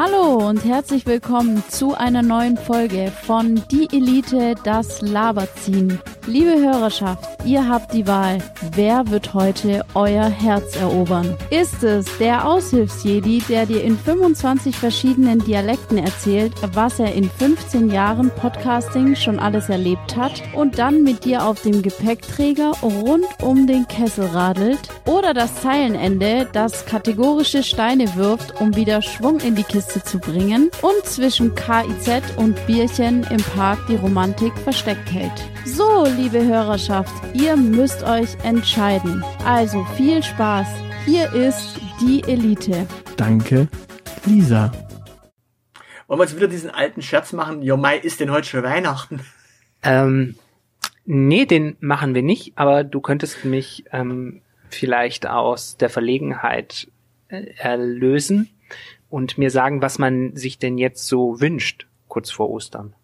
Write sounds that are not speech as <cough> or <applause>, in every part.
Hallo und herzlich willkommen zu einer neuen Folge von Die Elite, das Laberziehen. Liebe Hörerschaft, ihr habt die Wahl. Wer wird heute euer Herz erobern? Ist es der Aushilfsjedi, der dir in 25 verschiedenen Dialekten erzählt, was er in 15 Jahren Podcasting schon alles erlebt hat und dann mit dir auf dem Gepäckträger rund um den Kessel radelt? Oder das Zeilenende, das kategorische Steine wirft, um wieder Schwung in die Kiste zu bringen und zwischen KIZ und Bierchen im Park die Romantik versteckt hält? So, liebe Hörerschaft, ihr müsst euch entscheiden. Also viel Spaß. Hier ist die Elite. Danke, Lisa. Wollen wir jetzt wieder diesen alten Scherz machen? Jo, Mai, ist denn heute schon Weihnachten? Ähm, nee, den machen wir nicht, aber du könntest mich ähm, vielleicht aus der Verlegenheit äh, erlösen und mir sagen, was man sich denn jetzt so wünscht, kurz vor Ostern.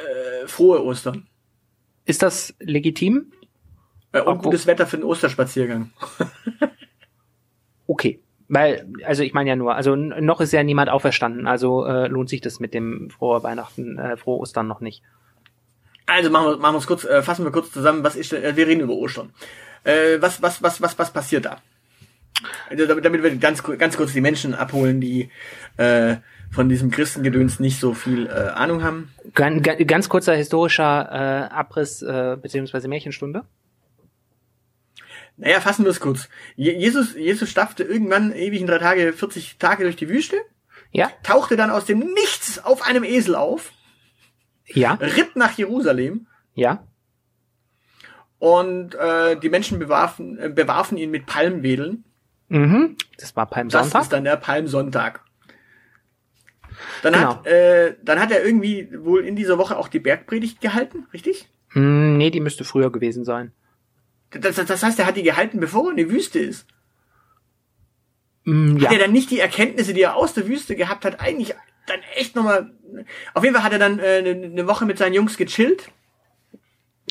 Äh, frohe Ostern. Ist das legitim? Äh, und gutes Wetter für den Osterspaziergang. <laughs> Okay. Weil, also ich meine ja nur, also noch ist ja niemand auferstanden, also äh, lohnt sich das mit dem frohe Weihnachten, äh, frohe Ostern noch nicht. Also machen wir, machen wir es kurz, äh, fassen wir kurz zusammen, was ist denn, äh, wir reden über Ostern. Äh, was, was, was, was, was passiert da? Also, damit, damit wir ganz, ganz kurz die Menschen abholen, die äh, von diesem Christengedöns nicht so viel äh, Ahnung haben. Ganz, ganz kurzer historischer äh, Abriss äh, beziehungsweise Märchenstunde. Naja, fassen wir es kurz. Je Jesus, Jesus staffte irgendwann ewig in drei Tage, 40 Tage durch die Wüste, Ja, tauchte dann aus dem Nichts auf einem Esel auf, ja, ritt nach Jerusalem ja. und äh, die Menschen bewarfen, äh, bewarfen ihn mit Palmwedeln. Mhm. Das war Das Palmsonntag. ist dann der Palmsonntag. Dann Genau. hat, äh, dann hat er irgendwie wohl in dieser Woche auch die Bergpredigt gehalten, richtig? Hm, nee, die müsste früher gewesen sein. Das, das, heißt, er hat die gehalten, bevor er in die Wüste ist. Ja. Hat er dann nicht die Erkenntnisse, die er aus der Wüste gehabt hat, eigentlich dann echt nochmal. Auf jeden Fall hat er dann äh, eine eine Woche mit seinen Jungs gechillt.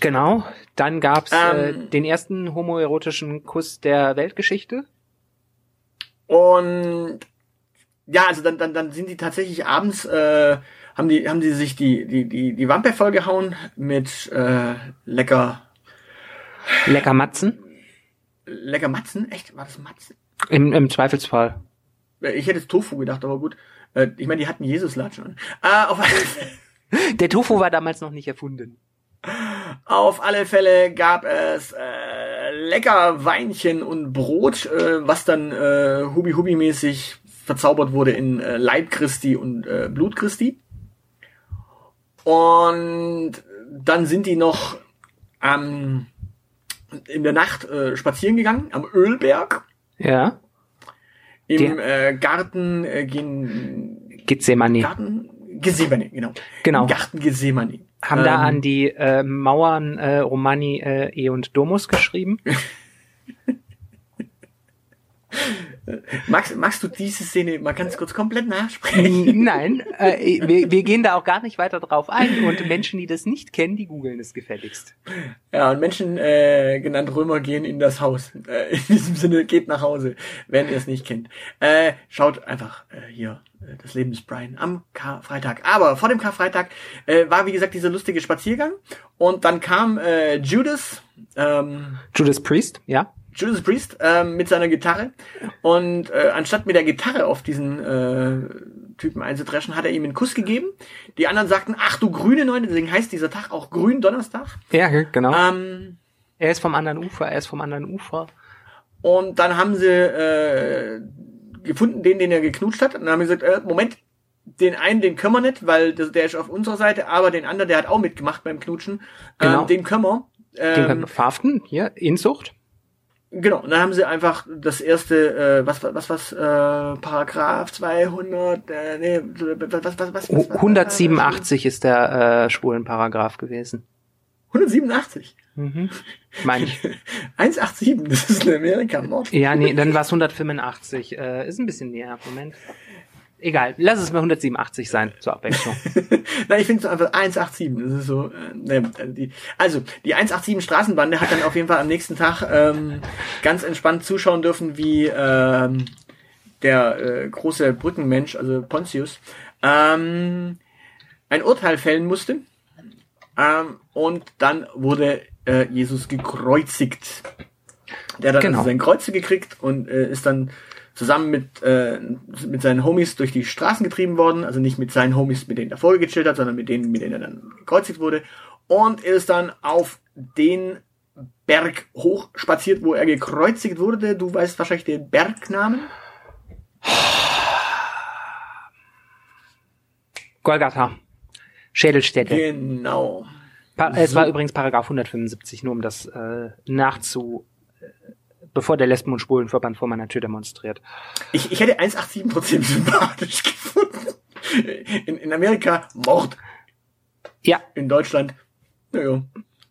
Genau. Dann gab's äh, Ähm. den ersten homoerotischen Kuss der Weltgeschichte. Und ja, also dann, dann, dann sind die tatsächlich abends, äh, haben die, haben die sich die, die, die, die Wampe vollgehauen mit äh, lecker, Lecker Matzen. lecker Matzen. Echt? War das Matzen? Im, Im Zweifelsfall. Äh, Ich hätte jetzt Tofu gedacht, aber gut. Äh, Ich meine, die hatten Jesus-Latschen an. Äh, auf, <laughs> Der Tofu war damals noch nicht erfunden. auf alle Fälle gab es äh, lecker Weinchen und Brot, äh, was dann äh, Hubi-Hubi-mäßig verzaubert wurde in äh, Leib Christi und äh, Blut Christi. Und dann sind die noch am in der Nacht äh, spazieren gegangen am Ölberg Ja. im Der- äh, Garten äh, gen, Gethsemane. Garten Gethsemane, genau. Genau. Im Garten Gethsemane. Haben da Ähm, an die äh, Mauern äh, Romani äh, E und Domus geschrieben. <laughs> Magst, magst du diese Szene mal ganz kurz komplett nachsprechen? Nein, äh, wir, wir gehen da auch gar nicht weiter drauf ein. Und Menschen, die das nicht kennen, die googeln es gefälligst. Ja, und Menschen, äh, genannt Römer, gehen in das Haus. Äh, in diesem Sinne, geht nach Hause, wenn ihr es nicht kennt. Äh, schaut einfach äh, hier, äh, das Leben des Brian am Karfreitag. Aber vor dem Karfreitag äh, war, wie gesagt, dieser lustige Spaziergang. Und dann kam äh, Judas, ähm, Judas Priest, ja. Judas Priest ähm, mit seiner Gitarre und äh, anstatt mit der Gitarre auf diesen äh, Typen einzudreschen, hat er ihm einen Kuss gegeben. Die anderen sagten, ach du grüne Neune, deswegen heißt dieser Tag auch Gründonnerstag. Ja, genau. Ähm, er ist vom anderen Ufer, er ist vom anderen Ufer. und dann haben sie äh, gefunden, den, den er geknutscht hat. Und dann haben sie gesagt, äh, Moment, den einen, den können wir nicht, weil das, der ist auf unserer Seite, aber den anderen, der hat auch mitgemacht beim Knutschen, Genau. ähm, den können wir. Den Ähm, können wir verhaften, hier, Inzucht. Genau, dann haben sie einfach das erste, äh, was, was, was, äh, Paragraph 200, äh, nee, was, was, was, was, was 187 ist der äh, Schwulenparagraph gewesen. 187. Mhm. Meine ich. <laughs> 187, das ist in Amerika Mord. Ja, nee, dann war es 185. Äh, ist ein bisschen näher. Moment. Egal, lass es mal 187 sein, zur Abwechslung. <laughs> Nein, ich finde es einfach 187. Das ist so. Äh, ne, die, also die 187 Straßenbande hat dann auf jeden Fall am nächsten Tag ähm, ganz entspannt zuschauen dürfen, wie ähm, der äh, große Brückenmensch, also Pontius, ähm, ein Urteil fällen musste. Ähm, und dann wurde äh, Jesus gekreuzigt. Der hat dann Genau. also sein Kreuze gekriegt und äh, ist dann zusammen mit, äh, mit seinen Homies durch die Straßen getrieben worden. Also nicht mit seinen Homies, mit denen er vorher gechillt hat, sondern mit denen, mit denen er dann gekreuzigt wurde. Und er ist dann auf den Berg hochspaziert, wo er gekreuzigt wurde. Du weißt wahrscheinlich den Bergnamen. Golgatha. Schädelstätte. Genau. Pa es So. war übrigens Paragraph 175, nur um das äh, nachzu, bevor der Lesben- und Schwulenverband vor meiner Tür demonstriert. Ich, ich hätte 1,87% sympathisch <laughs> gefunden. In, in Amerika Mord. Ja, In Deutschland, naja,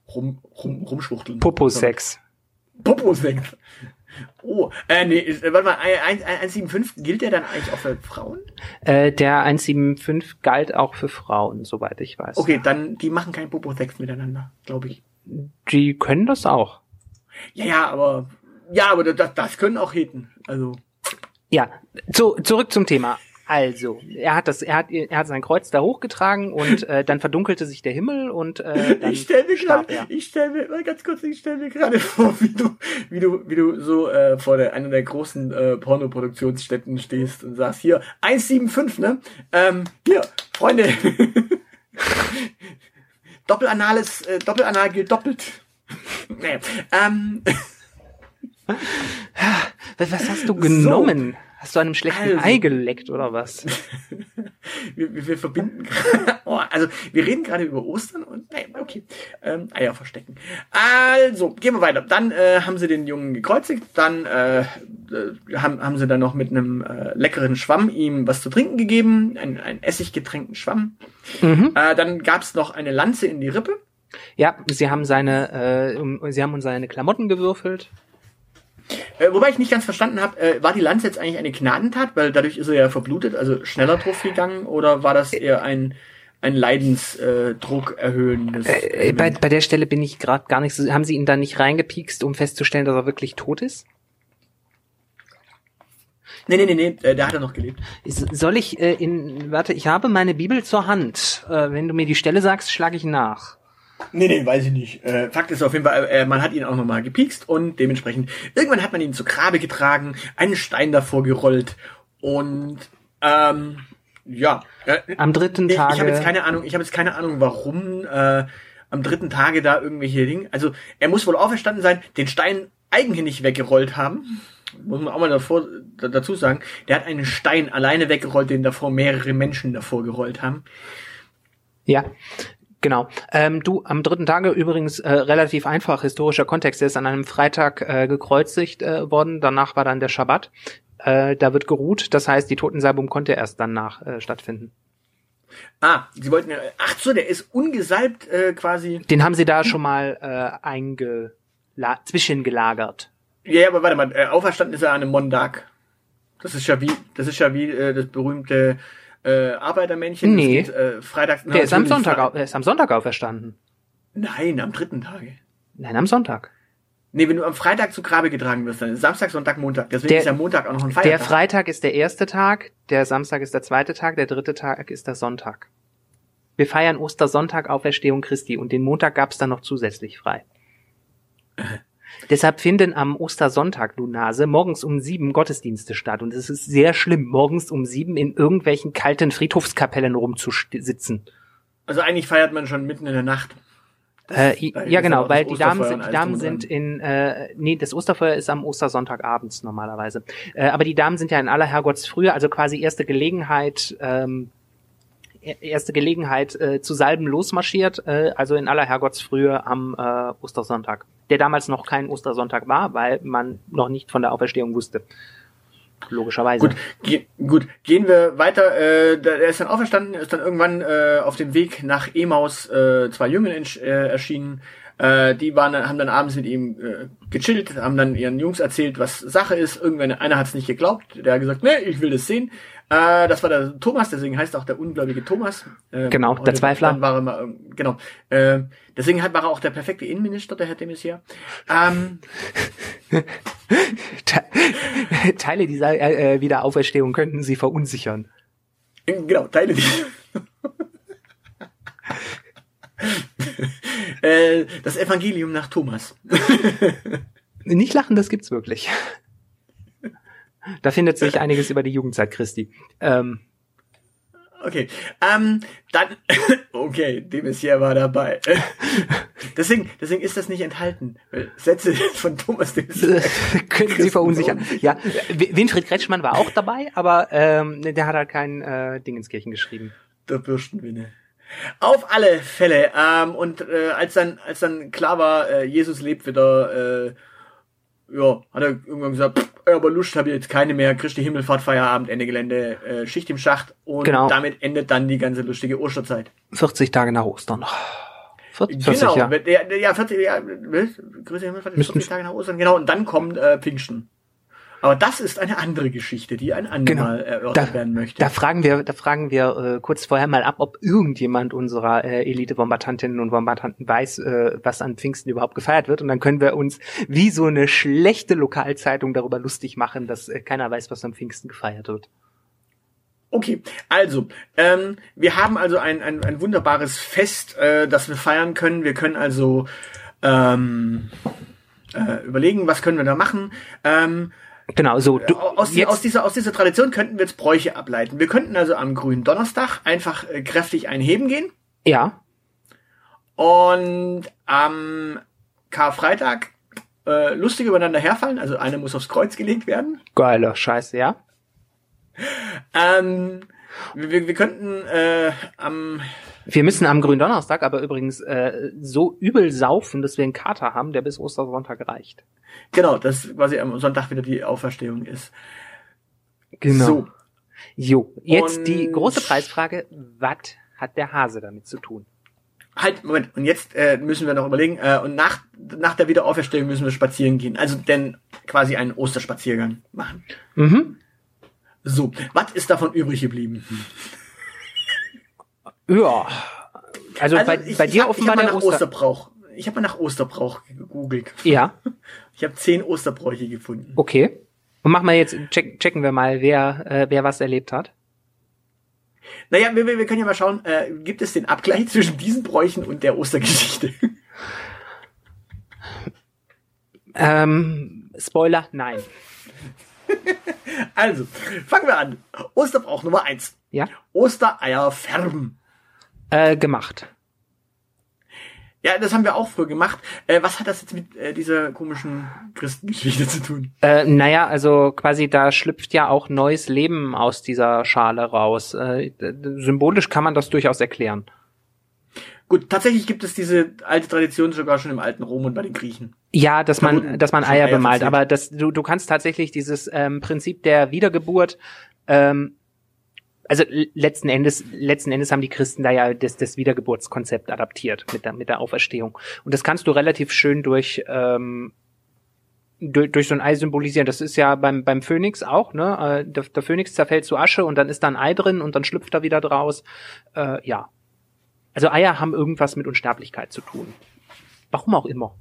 rum, rum, rumschwuchteln. Popo-Sex. Popo-Sex. Oh, äh, nee, äh, warte mal, ein- ein- 1,75 gilt der dann eigentlich auch für Frauen? Äh, der 175 galt auch für Frauen, soweit ich weiß. Okay, dann, die machen keinen Popo-Sex miteinander, glaube ich. Die können das auch. Ja, ja, aber, ja, aber das, das können auch Heten. Also, Ja, zu, zurück zum Thema. Also, er hat das, er hat, er hat sein Kreuz da hochgetragen und äh, dann verdunkelte sich der Himmel und äh, dann ich stell mir starb gerade, er. ich stell mir, mal ganz kurz, ich stell mir gerade <laughs> vor, wie du, wie du, wie du so äh, vor der einer der großen äh, Pornoproduktionsstätten stehst und sagst, hier 175, ne? Ähm, hier, Freunde, <laughs> Doppelanales, äh, Doppelanal gilt doppelt. <laughs> nee, ähm, Was, <laughs> was hast du genommen? Hast du einem schlechten Also. Ei geleckt oder was? <laughs> wir, wir, wir verbinden gerade, <laughs> oh, also wir reden gerade über Ostern und nein, okay, ähm, Eier verstecken. Also, gehen wir weiter. Dann äh, haben sie den Jungen gekreuzigt, dann äh, äh, haben, haben sie dann noch mit einem äh, leckeren Schwamm ihm was zu trinken gegeben, ein, ein essiggetränkten Schwamm. Mhm. Äh, dann gab's noch eine Lanze in die Rippe. Ja, sie haben seine, äh, sie haben uns seine Klamotten gewürfelt. Äh, wobei ich nicht ganz verstanden habe, äh, war die Lanze jetzt eigentlich eine Gnadentat, weil dadurch ist er ja verblutet, also schneller drauf gegangen, oder war das eher ein ein Leidensdruck erhöhendes? Äh, bei, Element? bei der Stelle bin ich gerade gar nicht so. Haben Sie ihn da nicht reingepiekst, um festzustellen, dass er wirklich tot ist? Nee, nee, nee, nee, äh, der hat er noch gelebt. Soll ich äh, in. Warte, ich habe meine Bibel zur Hand. Äh, wenn du mir die Stelle sagst, schlage ich nach. Nee, nee, weiß ich nicht. Äh, Fakt ist auf jeden Fall, äh, man hat ihn auch nochmal gepiekst und dementsprechend, irgendwann hat man ihn zu Grabe getragen, einen Stein davor gerollt und ähm, ja. Äh, Am dritten Tage. ich habe jetzt keine Ahnung, ich habe jetzt keine Ahnung, warum äh, am dritten Tage da irgendwelche Dinge. Also er muss wohl auferstanden sein, den Stein eigenhändig weggerollt haben. Muss man auch mal davor, da, dazu sagen. Der hat einen Stein alleine weggerollt, den davor mehrere Menschen davor gerollt haben. Ja, genau. Ähm, du, am dritten Tage übrigens äh, relativ einfach historischer Kontext. Er ist an einem Freitag äh, gekreuzigt äh, worden. Danach war dann der Schabbat. Äh, da wird geruht. Das heißt, die Totensalbung konnte erst danach äh, stattfinden. Ah, sie wollten ja. Ach so, der ist ungesalbt äh, quasi. Den haben sie da schon mal äh, eingela zwischengelagert. Ja, ja, aber warte mal, äh, auferstanden ist er an einem Montag. Das ist ja wie, das ist ja wie äh, das berühmte äh, Arbeitermännchen. Nee. Geht, äh, Freitag. Der ist am Sonntag, Fre- au- er ist am Sonntag auferstanden. Nein, am dritten Tage. Nein, am Sonntag. Nee, wenn du am Freitag zu Grabe getragen wirst, dann ist Samstag, Sonntag, Montag. Deswegen Der- ist ja Montag auch noch ein Der Feiertag. Freitag ist der erste Tag, der Samstag ist der zweite Tag, der dritte Tag ist der Sonntag. Wir feiern Ostersonntag, Auferstehung Christi und den Montag gab es dann noch zusätzlich frei. <laughs> Deshalb finden am Ostersonntag, du Nase, morgens um sieben Gottesdienste statt. Und es ist sehr schlimm, morgens um sieben in irgendwelchen kalten Friedhofskapellen rumzusitzen. also eigentlich feiert man schon mitten in der Nacht. Äh, ja, genau, weil die Damen sind, die Damen sind in, äh, nee, das Osterfeuer ist am Ostersonntagabends normalerweise. Äh, aber die Damen sind ja in aller Herrgottsfrühe, also quasi erste Gelegenheit, ähm, e- erste Gelegenheit äh, zu Salben losmarschiert, äh, also in aller Herrgottsfrühe am äh, Ostersonntag. Der damals noch kein Ostersonntag war, weil man noch nicht von der Auferstehung wusste. Logischerweise. Gut, ge gut, gehen wir weiter. Äh, er ist dann auferstanden, ist dann irgendwann äh, auf dem Weg nach Emaus äh, zwei Jüngern äh, erschienen. Äh, die waren, haben dann abends mit ihm äh, gechillt, haben dann ihren Jungs erzählt, was Sache ist. Irgendwann einer hat es nicht geglaubt, der hat gesagt, nee, ich will das sehen. Äh, das war der Thomas, deswegen heißt auch der ungläubige Thomas. Ähm, Genau, der Zweifler. Dann war er mal, ähm, genau. Äh, deswegen war er auch der perfekte Innenminister, der Herr de Maizière. Ähm, <laughs> Te <laughs> Teile dieser äh, Wiederauferstehung könnten sie verunsichern. Genau, Teile die. <laughs> <laughs> äh, das Evangelium nach Thomas. <laughs> Nicht lachen, das gibt's wirklich. Da findet sich einiges über die Jugendzeit Christi. Ähm, Okay. Ähm, dann. <laughs> Okay, de Maizière war dabei. deswegen, deswegen ist das nicht enthalten. Sätze von Thomas de Maizière. können sie verunsichern. Ja, Winfried Kretschmann war auch dabei, aber ähm, der hat halt kein äh, Dingenskirchen geschrieben. Der Bürstenwinne. Auf alle Fälle. Ähm, und äh, als dann, als dann klar war, äh, Jesus lebt wieder, äh, ja, hat er irgendwann gesagt, "Pff, aber Lust habe ich jetzt keine mehr, Christi Himmelfahrt, Feierabend, Ende Gelände, äh, Schicht im Schacht und Genau. damit endet dann die ganze lustige Osterzeit. 40 Tage nach Ostern. 40, 40 genau, ja. ja. Der, der, ja, 40, ja? Christi Himmelfahrt ist Müssten- 40 Tage nach Ostern, genau, und dann kommt äh, Pfingsten. Aber das ist eine andere Geschichte, die ein andermal erörtert Genau. Da, werden möchte. da fragen wir, da fragen wir äh, kurz vorher mal ab, ob irgendjemand unserer äh, Elite-Bombardantinnen und Bombardanten weiß, äh, was an Pfingsten überhaupt gefeiert wird. Und dann können wir uns wie so eine schlechte Lokalzeitung darüber lustig machen, dass äh, keiner weiß, was am Pfingsten gefeiert wird. Okay, also, ähm, wir haben also ein, ein, ein wunderbares Fest, äh, das wir feiern können. Wir können also ähm, äh, überlegen, was können wir da machen. Ähm, Genau, so du, aus, jetzt, aus, dieser, aus dieser Tradition könnten wir jetzt Bräuche ableiten. Wir könnten also am grünen Donnerstag einfach äh, kräftig einheben gehen ja, und am Karfreitag äh, lustig übereinander herfallen. Also einer muss aufs Kreuz gelegt werden. geiler Scheiße, ja. Ähm, wir, wir könnten äh, am Wir müssen am grünen Donnerstag aber übrigens äh, so übel saufen, dass wir einen Kater haben, der bis Ostersonntag reicht. Genau, das quasi am Sonntag wieder die Auferstehung ist. Genau. So. Jo, jetzt die Und- große Preisfrage, was hat der Hase damit zu tun? Halt, Moment, und jetzt äh, müssen wir noch überlegen, äh, und nach, nach der Wiederauferstehung müssen wir spazieren gehen. Also denn quasi einen Osterspaziergang machen. Mhm. So, was ist davon übrig geblieben? Ja. Also, bei, ich, bei ich dir hab, offenbar ich hab mal der nach Oster... Osterbrauch. Ich habe mal nach Osterbrauch gegoogelt. Ja, <laughs> Ich habe zehn Osterbräuche gefunden. okay. Und machen wir jetzt, check, checken wir mal, wer, äh, wer was erlebt hat. Naja, wir, wir wir können ja mal schauen, äh, gibt es den Abgleich <laughs> zwischen diesen Bräuchen und der Ostergeschichte? Ähm, Spoiler, nein. <laughs> Also, fangen wir an. Osterbrauch Nummer eins. Ja? Ostereier färben. Äh, gemacht. Ja, das haben wir auch früher gemacht. Äh, was hat das jetzt mit äh, dieser komischen Christengeschichte zu tun? Äh, naja, also quasi da schlüpft ja auch neues Leben aus dieser Schale raus. Äh, symbolisch kann man das durchaus erklären. Gut, tatsächlich gibt es diese alte Tradition sogar schon im alten Rom und bei den Griechen. Ja, dass Da man, dass man Eier Eier bemalt, aber das, du, du kannst tatsächlich dieses ähm, Prinzip der Wiedergeburt, ähm, also letzten Endes, letzten Endes haben die Christen da ja das, das Wiedergeburtskonzept adaptiert mit der, mit der Auferstehung. Und das kannst du relativ schön durch, ähm, durch, durch so ein Ei symbolisieren. Das ist ja beim, beim Phönix auch, ne? Äh, Der, der Phönix zerfällt zu Asche und dann ist da ein Ei drin und dann schlüpft er wieder draus. Äh, ja. Also Eier haben irgendwas mit Unsterblichkeit zu tun. Warum auch immer.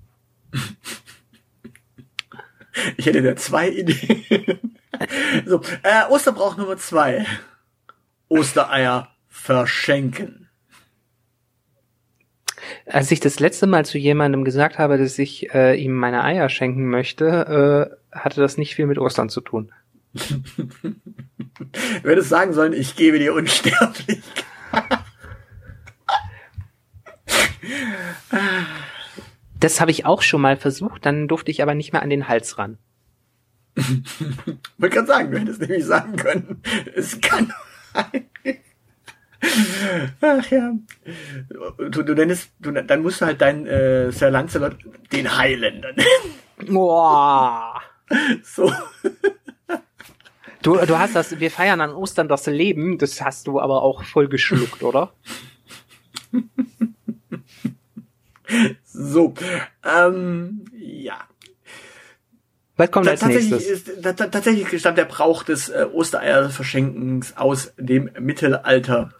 Ich hätte da zwei Ideen. so, äh, Osterbrauch Nummer zwei. Ostereier verschenken. Als ich das letzte Mal zu jemandem gesagt habe, dass ich äh, ihm meine Eier schenken möchte, äh, hatte das nicht viel mit Ostern zu tun. <laughs> Du hättest sagen sollen, ich gebe dir Unsterblichkeit. <laughs> Das habe ich auch schon mal versucht, dann durfte ich aber nicht mehr an den Hals ran. <laughs> wollte gerade sagen, du hättest nämlich sagen können, es kann. Ach ja. Du, du nennest, du, dann musst du halt deinen äh, Sir Lancelot den Highlander nennen. Boah. So. Du, du hast das, wir feiern an Ostern das Leben, das hast du aber auch voll geschluckt, oder? So. So, ähm, ja. Was kommt als tatsächlich, nächstes? ist, ta- ta- tatsächlich stammt der Brauch des äh, Ostereierverschenkens aus dem Mittelalter.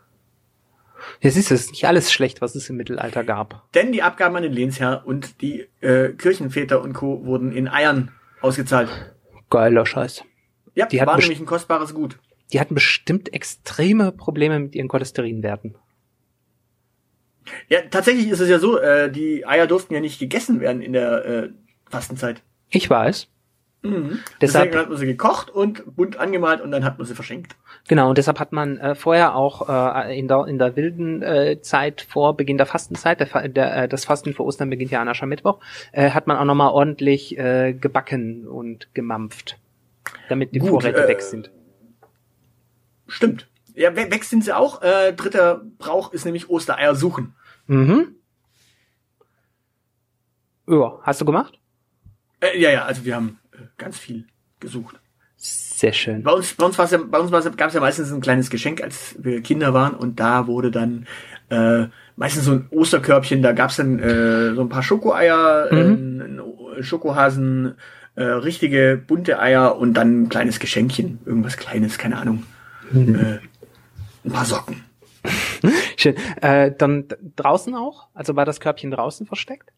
Ja, siehst du, es ist nicht alles schlecht, was es im Mittelalter gab. Denn die Abgaben an den Lehnsherr und die äh, Kirchenväter und Co. wurden in Eiern ausgezahlt. Geiler Scheiß. Ja, Die hatten war nämlich ein kostbares Gut. Die hatten bestimmt extreme Probleme mit ihren Cholesterinwerten. Ja, tatsächlich ist es ja so, äh, die Eier durften ja nicht gegessen werden in der äh, Fastenzeit. Ich weiß. Mhm. Deshalb- Deswegen hat man sie gekocht und bunt angemalt und dann hat man sie verschenkt. Genau, und deshalb hat man äh, vorher auch äh, in, der, in der wilden äh, Zeit vor Beginn der Fastenzeit, der, der, äh, das Fasten für Ostern beginnt ja an Aschermittwoch, äh, hat man auch nochmal ordentlich äh, gebacken und gemampft, damit die Gut, Vorräte äh, weg sind. Stimmt. Ja, we weg sind sie auch. Äh, dritter Brauch ist nämlich Ostereier suchen. Mhm. Ja, hast du gemacht? Äh, ja, ja, also wir haben ganz viel gesucht. Sehr schön. Bei uns, bei uns, war's ja, bei uns gab es ja meistens ein kleines Geschenk, als wir Kinder waren und da wurde dann äh, meistens so ein Osterkörbchen, da gab's dann äh, so ein paar Schokoeier, Mhm. äh, Schokohasen, äh, richtige bunte Eier und dann ein kleines Geschenkchen, irgendwas Kleines, keine Ahnung. Mhm. Äh, ein paar Socken. <laughs> Schön. Äh, dann draußen auch? Also war das Körbchen draußen versteckt?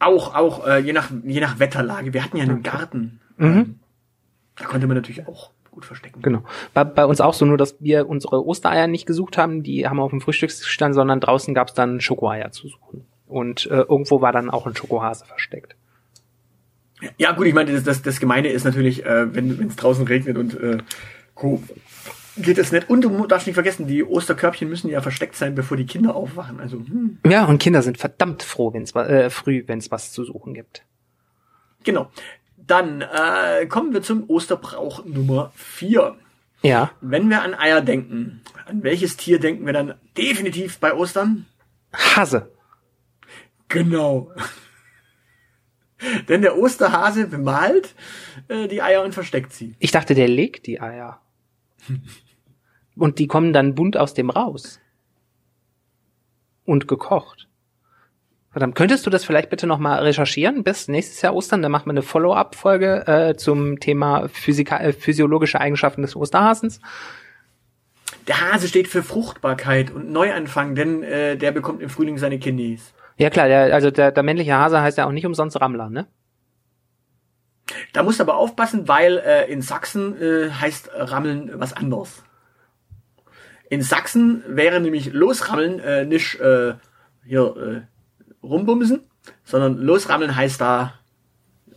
Auch, auch, äh, je nach, je nach Wetterlage. Wir hatten ja einen Garten. Mhm. Da konnte man natürlich auch gut verstecken. Genau. Bei, bei uns auch so, nur dass wir unsere Ostereier nicht gesucht haben, die haben auf dem Frühstücksstand, sondern draußen gab's dann Schokoeier zu suchen. Und äh, irgendwo war dann auch ein Schokohase versteckt. Ja, gut, ich meine, das, das, das Gemeine ist natürlich, äh, wenn es draußen regnet und äh, Co. geht es nicht. Und du darfst nicht vergessen, die Osterkörbchen müssen ja versteckt sein, bevor die Kinder aufwachen. Also, hm, Ja, und Kinder sind verdammt froh, wenn's äh, früh, wenn's was zu suchen gibt. genau. Dann äh, kommen wir zum Osterbrauch Nummer 4. Ja. Wenn wir an Eier denken, an welches Tier denken wir dann definitiv bei Ostern? Hase. Genau. <laughs> Denn der Osterhase bemalt äh, die Eier und versteckt sie. Ich dachte, der legt die Eier. <laughs> Und die kommen dann bunt aus dem raus. Und gekocht. Verdammt, könntest du das vielleicht bitte nochmal recherchieren bis nächstes Jahr Ostern? Dann machen wir eine Follow-up-Folge äh, zum Thema Physika äh, physiologische Eigenschaften des Osterhasens. Der Hase steht für Fruchtbarkeit und Neuanfang, denn äh, der bekommt im Frühling seine Kidneys. Ja klar, der, also der, der männliche Hase heißt ja auch nicht umsonst Rammler, ne? Da musst du aber aufpassen, weil äh, in Sachsen äh, heißt Rammeln was anderes. In Sachsen wäre nämlich losrammeln äh, nicht äh, hier äh, rumbumsen, sondern losrammeln heißt da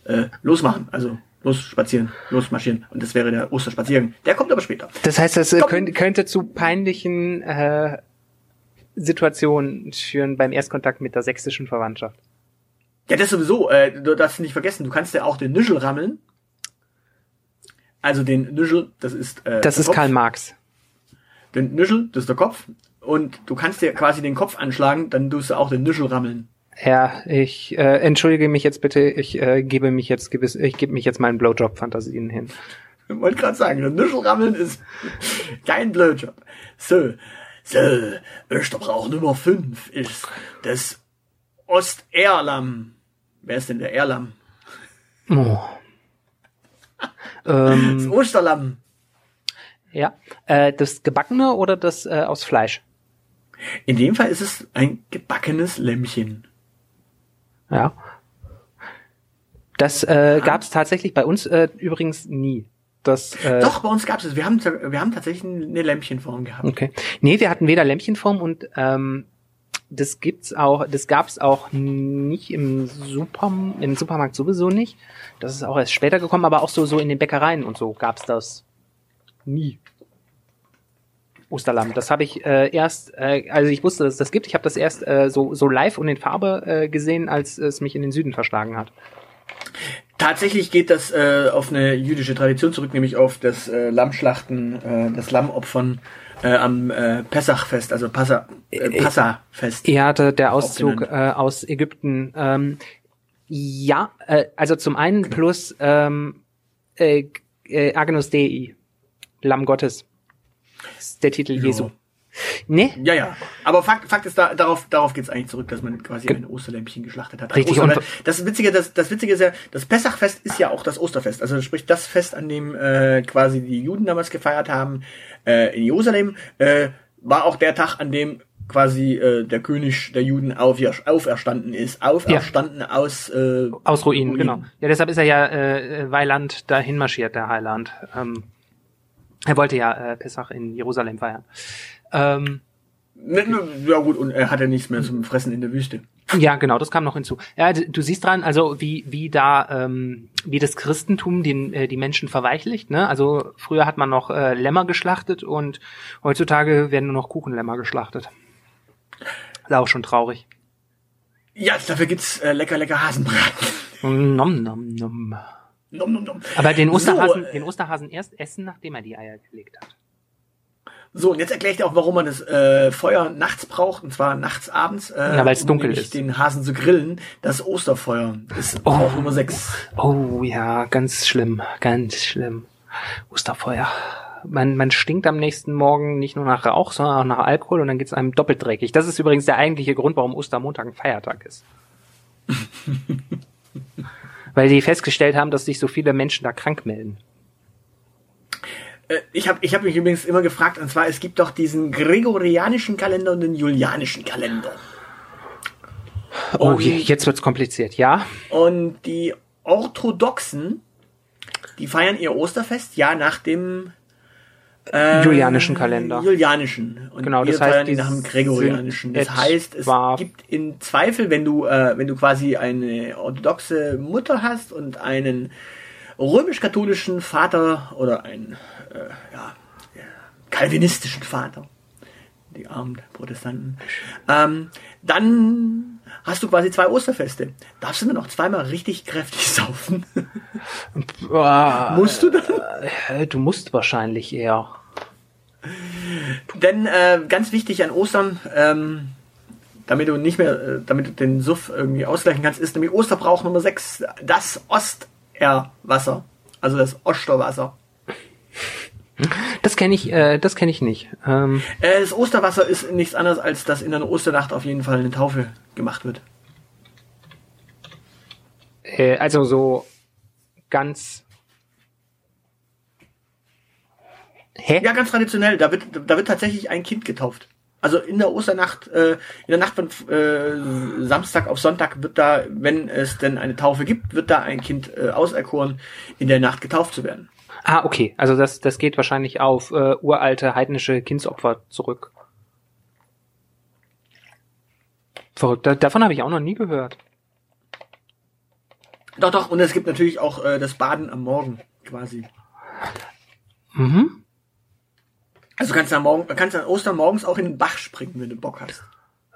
äh, losmachen, also losspazieren, losmarschieren. Und das wäre der Osterspaziergang. Der kommt aber später. Das heißt, das äh, könnte, könnte zu peinlichen äh, Situationen führen beim Erstkontakt mit der sächsischen Verwandtschaft. Ja, das sowieso. Äh, du darfst nicht vergessen, du kannst ja auch den Nischel rammeln. Also den Nischel, das ist äh, Das ist Kopf. Karl Marx. Den Nischel, das ist der Kopf. Und du kannst dir quasi den Kopf anschlagen, dann tust du auch den Nischel rammeln. Ja, ich äh, entschuldige mich jetzt bitte, ich äh, gebe mich jetzt gewiss, ich gebe mich jetzt meinen Blowjob-Fantasien hin. Ich wollte gerade sagen, der Nischel rammeln ist kein Blödjob. So, so, Österbrauch Nummer 5 ist das Osterlamm. Wer ist denn der Erlamm? Oh. Das ähm, Osterlamm. ja, äh, das gebackene oder das äh, aus Fleisch? In dem Fall ist es ein gebackenes Lämmchen. Ja. Das äh, gab es tatsächlich bei uns äh, übrigens nie. Das, äh, Doch, bei uns gab es. Wir haben, wir haben tatsächlich eine Lämpchenform gehabt. Okay. Nee, wir hatten weder Lämpchenform und ähm, das gibt's auch, das gab's auch nicht im Super, im Supermarkt sowieso nicht. Das ist auch erst später gekommen, aber auch so, so in den Bäckereien und so gab's das nie. Osterlamm. Das habe ich äh, erst, äh, also ich wusste, dass es das gibt. Ich habe das erst äh, so, so live und in Farbe äh, gesehen, als es mich in den Süden verschlagen hat. Tatsächlich geht das äh, auf eine jüdische Tradition zurück, nämlich auf das äh, Lammschlachten, äh, das Lammopfern äh, am äh, Pessachfest, also Passa, äh, Passafest. Ja, der, der Auszug äh, aus Ägypten. Ähm, ja, äh, also zum einen plus ähm, äh, äh, Agnus Dei, Lamm Gottes. Das ist der Titel Ja. Jesu. Nee, Ja, ja. Aber Fakt, Fakt ist, da, darauf, darauf geht's eigentlich zurück, dass man quasi ein Osterlämpchen geschlachtet hat. Richtig, Osterle- und- das Witzige, das, das Witzige ist ja, das Pessachfest ist ja auch das Osterfest. Also sprich das Fest, an dem äh, quasi die Juden damals gefeiert haben äh, in Jerusalem, äh, war auch der Tag, an dem quasi äh, der König der Juden auf, auferstanden ist. Auferstanden aus äh, aus Ruinen, Ruinen. genau. Ja, deshalb ist er ja äh, Weiland dahin marschiert, der Heiland. Ähm, er wollte ja äh, Pessach in Jerusalem feiern. Ähm, Ne, ne, Ja gut, und er hatte nichts mehr zum Fressen in der Wüste. Ja, genau, das kam noch hinzu. Ja, du siehst dran, also wie wie da ähm, wie das Christentum den äh, die Menschen verweichlicht. Ne? Also früher hat man noch äh, Lämmer geschlachtet und heutzutage werden nur noch Kuchenlämmer geschlachtet. Ist auch schon traurig. Ja, dafür gibt's äh, lecker, lecker Hasenbraten. Nom, nom, nom. Nom, nom, nom. Aber den Osterhasen, So, äh, den Osterhasen erst essen, nachdem er die Eier gelegt hat. So, und jetzt erkläre ich dir auch, warum man das äh, Feuer nachts braucht, und zwar nachts abends. Äh, Ja, weil's um dunkel ist. den Hasen zu grillen. Das Osterfeuer ist Oh. auch Nummer 6. Oh ja, ganz schlimm, ganz schlimm. Osterfeuer. Man, man stinkt am nächsten Morgen nicht nur nach Rauch, sondern auch nach Alkohol und dann geht's einem doppelt dreckig. Das ist übrigens der eigentliche Grund, warum Ostermontag ein Feiertag ist. <laughs> Weil die festgestellt haben, dass sich so viele Menschen da krank melden. Äh, ich habe ich hab mich übrigens immer gefragt, und zwar, es gibt doch diesen gregorianischen Kalender und den julianischen Kalender. Oh, Und- je- jetzt wird's kompliziert, ja? Und die Orthodoxen, die feiern ihr Osterfest ja nach dem äh, Julianischen Kalender. Julianischen. Und Genau, das heißt, die nach dem Gregorianischen. Das heißt, es gibt in Zweifel, wenn du, äh, wenn du quasi eine orthodoxe Mutter hast und einen römisch-katholischen Vater oder einen äh, ja, kalvinistischen Vater, die armen Protestanten, ähm, dann hast du quasi zwei Osterfeste. Darfst du dann auch zweimal richtig kräftig <laughs> saufen? Musst du dann? Du musst wahrscheinlich eher. Denn äh, ganz wichtig an Ostern, ähm, damit du nicht mehr, äh, damit du den Suff irgendwie ausgleichen kannst, ist nämlich Osterbrauch Nummer 6, das Osterwasser. Also das Osterwasser. Das kenne ich, äh, das kenne ich nicht. Ähm, Äh, das Osterwasser ist nichts anderes, als dass in einer Osternacht auf jeden Fall eine Taufe gemacht wird. äh, also so ganz. Hä? Ja, ganz traditionell. Da wird, da wird tatsächlich ein Kind getauft. Also in der Osternacht, äh, in der Nacht von äh, Samstag auf Sonntag wird da, wenn es denn eine Taufe gibt, wird da ein Kind äh, auserkoren, in der Nacht getauft zu werden. Ah, okay. Also das, das geht wahrscheinlich auf äh, uralte heidnische Kindsopfer zurück. Verrückt. Da, davon habe ich auch noch nie gehört. Doch, doch, und es gibt natürlich auch äh, das Baden am Morgen quasi. Mhm. Also du kannst am Morgen, kannst an Ostern morgens auch in den Bach springen, wenn du Bock hast.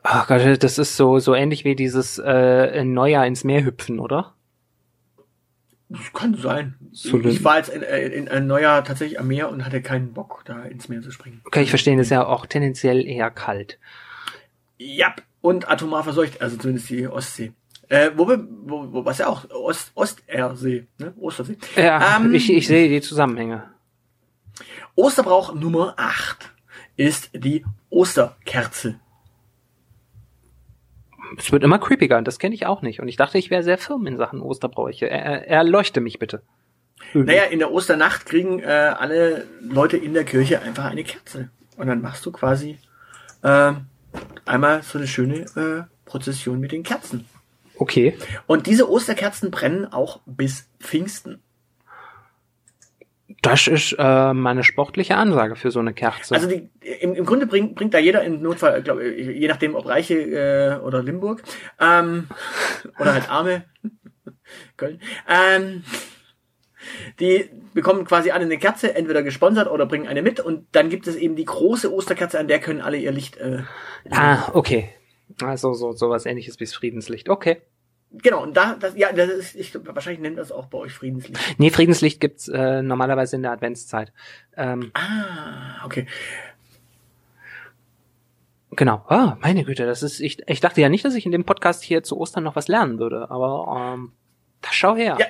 Ach Gott, das ist so, so ähnlich wie dieses äh, Neujahr ins Meer hüpfen, oder? Das kann sein. So ich war jetzt in, äh, in ein Neujahr tatsächlich am Meer und hatte keinen Bock, da ins Meer zu springen. Okay, ich verstehe, das ist ja auch tendenziell eher kalt. Ja, und atomar verseucht, also zumindest die Ostsee. Äh, wo wir, wo, wo, was ja auch, Ost, Ostersee, ne? Ostersee. Ja, Ähm, <laughs> ich, ich sehe die Zusammenhänge. Osterbrauch Nummer 8 ist die Osterkerze. Es wird immer creepiger, das kenne ich auch nicht. Und ich dachte, ich wäre sehr firm in Sachen Osterbräuche. Er, er, erleuchte mich bitte. Naja, in der Osternacht kriegen äh, alle Leute in der Kirche einfach eine Kerze. Und dann machst du quasi äh, einmal so eine schöne äh, Prozession mit den Kerzen. Okay. Und diese Osterkerzen brennen auch bis Pfingsten. Das ist äh, meine sportliche Ansage für so eine Kerze. Also die, im, im Grunde bringt, bringt da jeder im Notfall, glaub, ich, je nachdem ob Reiche äh, oder Limburg ähm, oder halt Arme, <laughs> Köln, ähm, die bekommen quasi alle eine Kerze, entweder gesponsert oder bringen eine mit und dann gibt es eben die große Osterkerze, an der können alle ihr Licht äh, ah, okay. Also so sowas ähnliches wie das Friedenslicht. Okay. Genau, und da, das, ja, das ist, ich, wahrscheinlich nennt das auch bei euch Friedenslicht. Nee, Friedenslicht gibt's äh, normalerweise in der Adventszeit. Ähm, Ah, okay. genau. Ah, meine Güte, das ist. Ich, ich dachte ja nicht, dass ich in dem Podcast hier zu Ostern noch was lernen würde, aber ähm, da schau her. Ja,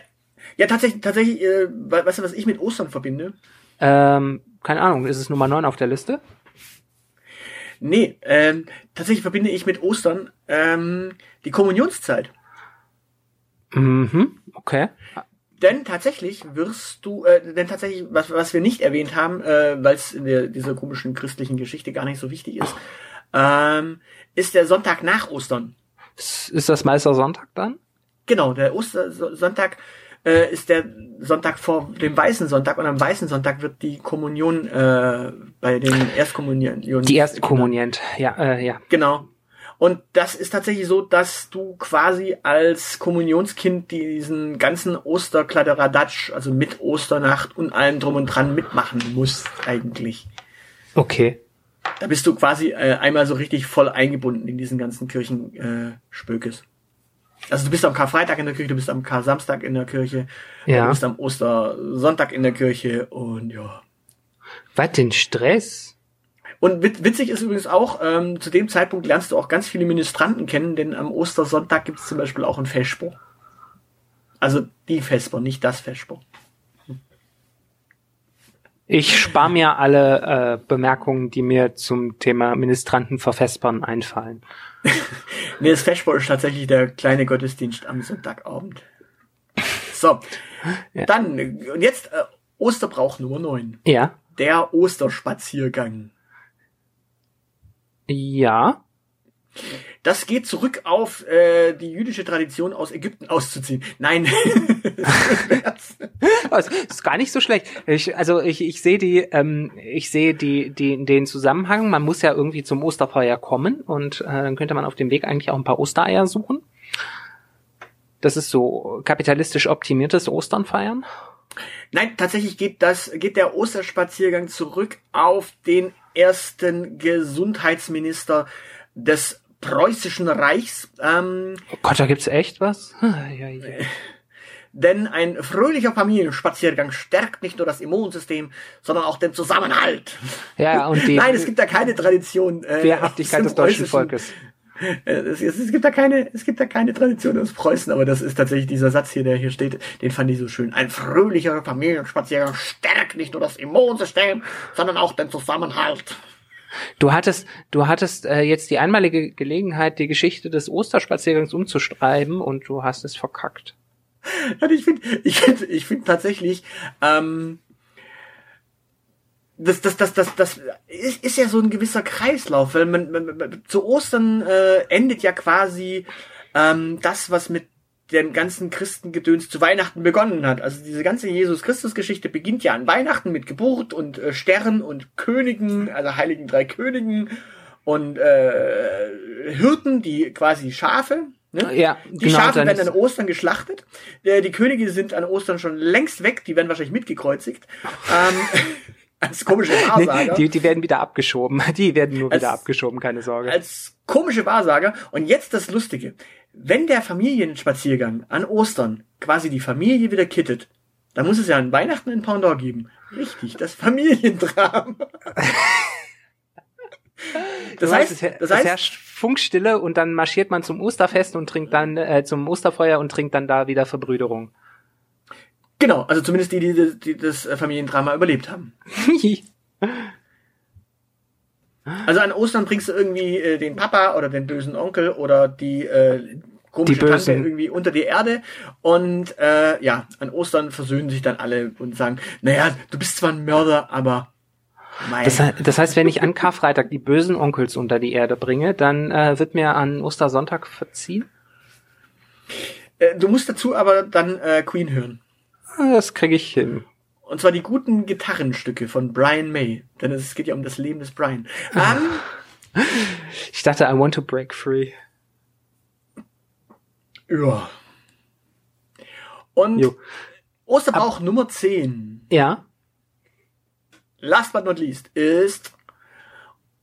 ja tatsächlich, tatsächlich, äh, we- weißt du, was ich mit Ostern verbinde? Ähm, keine Ahnung, ist es Nummer 9 auf der Liste? Nee, ähm, tatsächlich verbinde ich mit Ostern ähm, die Kommunionszeit. Mhm, okay. Denn tatsächlich wirst du, äh, denn tatsächlich, was, was wir nicht erwähnt haben, äh, weil es in der, dieser komischen christlichen Geschichte gar nicht so wichtig ist, ähm, ist der Sonntag nach Ostern. Ist das Meistersonntag dann? Genau, der Ostersonntag äh, ist der Sonntag vor dem Weißen Sonntag und am Weißen Sonntag wird die Kommunion äh, bei den Erstkommunion. Die Erstkommunient, ja, äh, ja. Genau. Und das ist tatsächlich so, dass du quasi als Kommunionskind diesen ganzen Osterkladderadatsch, also mit Osternacht und allem drum und dran mitmachen musst, eigentlich. Okay. Da bist du quasi äh, einmal so richtig voll eingebunden in diesen ganzen Kirchenspökes. Äh, also du bist am Karfreitag in der Kirche, du bist am Kar-Samstag in der Kirche, Ja. du bist am Ostersonntag in der Kirche und ja. Was den Stress? Und wit witzig ist übrigens auch, ähm, zu dem Zeitpunkt lernst du auch ganz viele Ministranten kennen, denn am Ostersonntag gibt es zum Beispiel auch ein Vesper. Also die Vesper, nicht das Vesper. Ich spare mir alle äh, Bemerkungen, die mir zum Thema Ministranten vervespern einfallen. <laughs> Nee, das Vesper ist tatsächlich der kleine Gottesdienst am Sonntagabend. So, Ja. dann, und jetzt äh, Osterbrauch Nummer 9. Ja. Der Osterspaziergang. Ja. Das geht zurück auf äh, die jüdische Tradition, aus Ägypten auszuziehen. Nein. <laughs> Also, ist gar nicht so schlecht. Ich, also ich, ich sehe die, ähm, ich sehe die, die, den Zusammenhang. Man muss ja irgendwie zum Osterfeuer kommen und äh, dann könnte man auf dem Weg eigentlich auch ein paar Ostereier suchen. Das ist so kapitalistisch optimiertes Ostern feiern. Nein, tatsächlich geht das, geht der Osterspaziergang zurück auf den ersten Gesundheitsminister des preußischen Reichs. Ähm, Oh Gott, da gibt's echt was? <laughs> Ja, ja. <laughs> denn ein fröhlicher Familienspaziergang stärkt nicht nur das Immunsystem, sondern auch den Zusammenhalt. Ja, und die <laughs> Nein, es gibt da keine Tradition. Äh, Wehrhaftigkeit des deutschen Volkes. Es, es, es gibt da keine, es gibt da keine Tradition aus Preußen, aber das ist tatsächlich dieser Satz hier, der hier steht, den fand ich so schön. Ein fröhlicher Familienspaziergang stärkt nicht nur das Immunsystem, sondern auch den Zusammenhalt. Du hattest, du hattest äh, jetzt die einmalige Gelegenheit, die Geschichte des Osterspaziergangs umzuschreiben und du hast es verkackt. Ich finde, ich finde, ich finde tatsächlich, ähm, das, das, das, das, das ist, ist ja so ein gewisser Kreislauf, weil man, man, man zu Ostern äh, endet ja quasi ähm, das, was mit den ganzen Christengedöns zu Weihnachten begonnen hat. Also diese ganze Jesus-Christus-Geschichte beginnt ja an Weihnachten mit Geburt und äh, Stern und Königen, also heiligen drei Königen und äh, Hirten, die quasi Schafe. Ne? Ja, Die genau, Schafe werden an Ostern geschlachtet. Äh, die Könige sind an Ostern schon längst weg. Die werden wahrscheinlich mitgekreuzigt. <laughs> ähm, als komische Nee, Wahrsager. die, die werden wieder abgeschoben. <laughs> Die werden nur Als- wieder abgeschoben, keine Sorge. als komische Wahrsager. Und jetzt das Lustige. Wenn der Familienspaziergang an Ostern quasi die Familie wieder kittet, dann muss es ja an Weihnachten ein Pendant geben. Richtig, das Familiendrama. Das heißt, es, her- das es heißt, herrscht Funkstille und dann marschiert man zum Osterfest und trinkt dann äh, zum Osterfeuer und trinkt dann da wieder Verbrüderung. Genau, also zumindest die, die, die das äh, Familiendrama überlebt haben. <laughs> Also an Ostern bringst du irgendwie äh, den Papa oder den bösen Onkel oder die äh, komische Die. Tante irgendwie unter die Erde und äh, ja, an Ostern versöhnen sich dann alle und sagen, naja, du bist zwar ein Mörder, aber Das, das heißt, wenn ich an Karfreitag die bösen Onkels unter die Erde bringe, dann äh, wird mir an Ostersonntag verziehen. äh, du musst dazu aber dann äh, Queen hören. Das kriege ich hin. Und zwar die guten Gitarrenstücke von Brian May. Denn es geht ja um das Leben des Brian. Ähm, <laughs> Ich dachte, I want to break free. ja. Und Jo. Osterbrauch Nummer 10. Ja. last but not least, ist